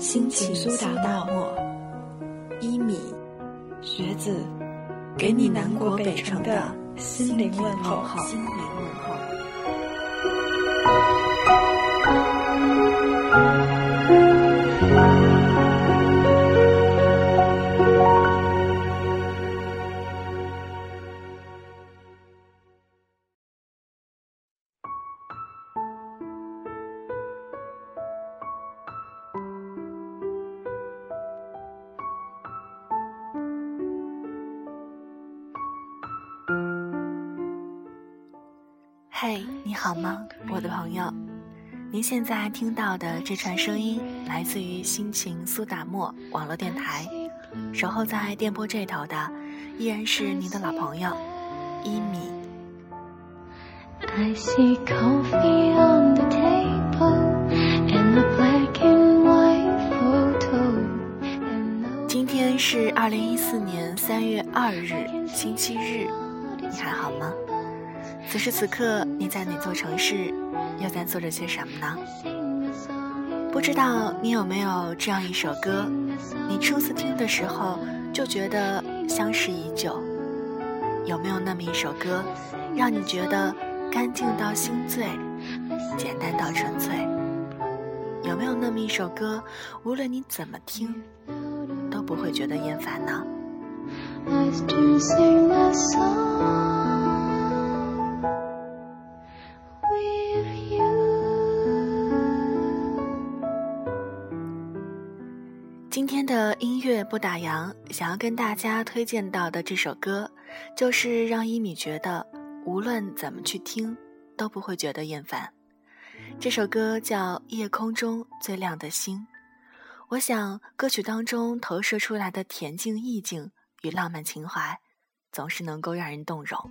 心情苏打大漠，一米，学子，给你南国北城的心灵问候。心灵问候。嘿，你好吗，我的朋友？您现在听到的这串声音来自于心情苏打沫网络电台，守候在电波这头的依然是您的老朋友一米。今天是二零一四年三月二日，星期日，你还好吗？此时此刻，你在哪座城市，又在做着些什么呢？不知道你有没有这样一首歌，你初次听的时候就觉得相识已久。有没有那么一首歌，让你觉得干净到心醉，简单到纯粹？有没有那么一首歌，无论你怎么听，都不会觉得厌烦呢？今天的音乐不打烊，想要跟大家推荐到的这首歌，就是让一米觉得无论怎么去听，都不会觉得厌烦。这首歌叫《夜空中最亮的星》，我想歌曲当中投射出来的恬静意境与浪漫情怀，总是能够让人动容。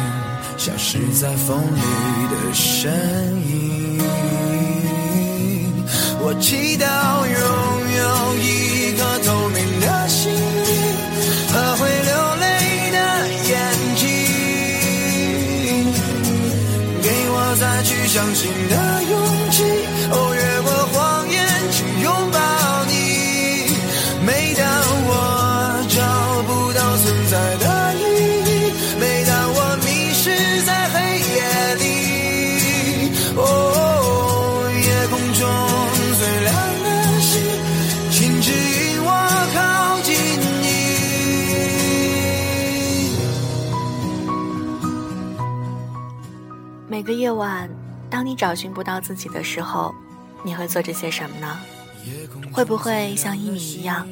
消失在风里的身影。我祈祷拥有一每个夜晚，当你找寻不到自己的时候，你会做着些什么呢？会不会像一米一样，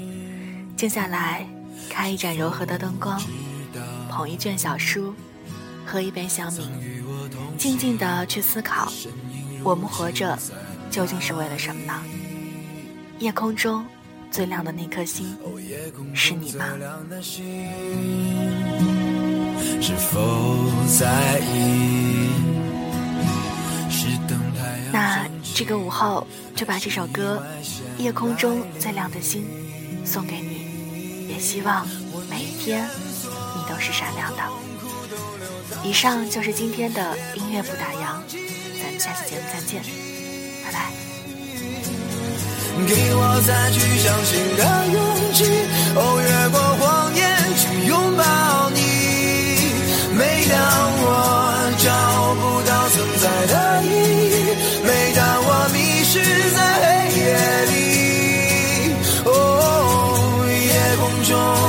静下来，开一盏柔和的灯光，捧一卷小书，喝一杯香茗，静静地去思考，我们活着究竟是为了什么呢？夜空中最亮的那颗星，是你吗？是否在意？这个午后就把这首歌《夜空中最亮的星》送给你，也希望每一天你都是闪亮的。以上就是今天的音乐不打烊，咱们下期节目再见，拜拜。给我再去相信的勇气，哦，越过谎言。中。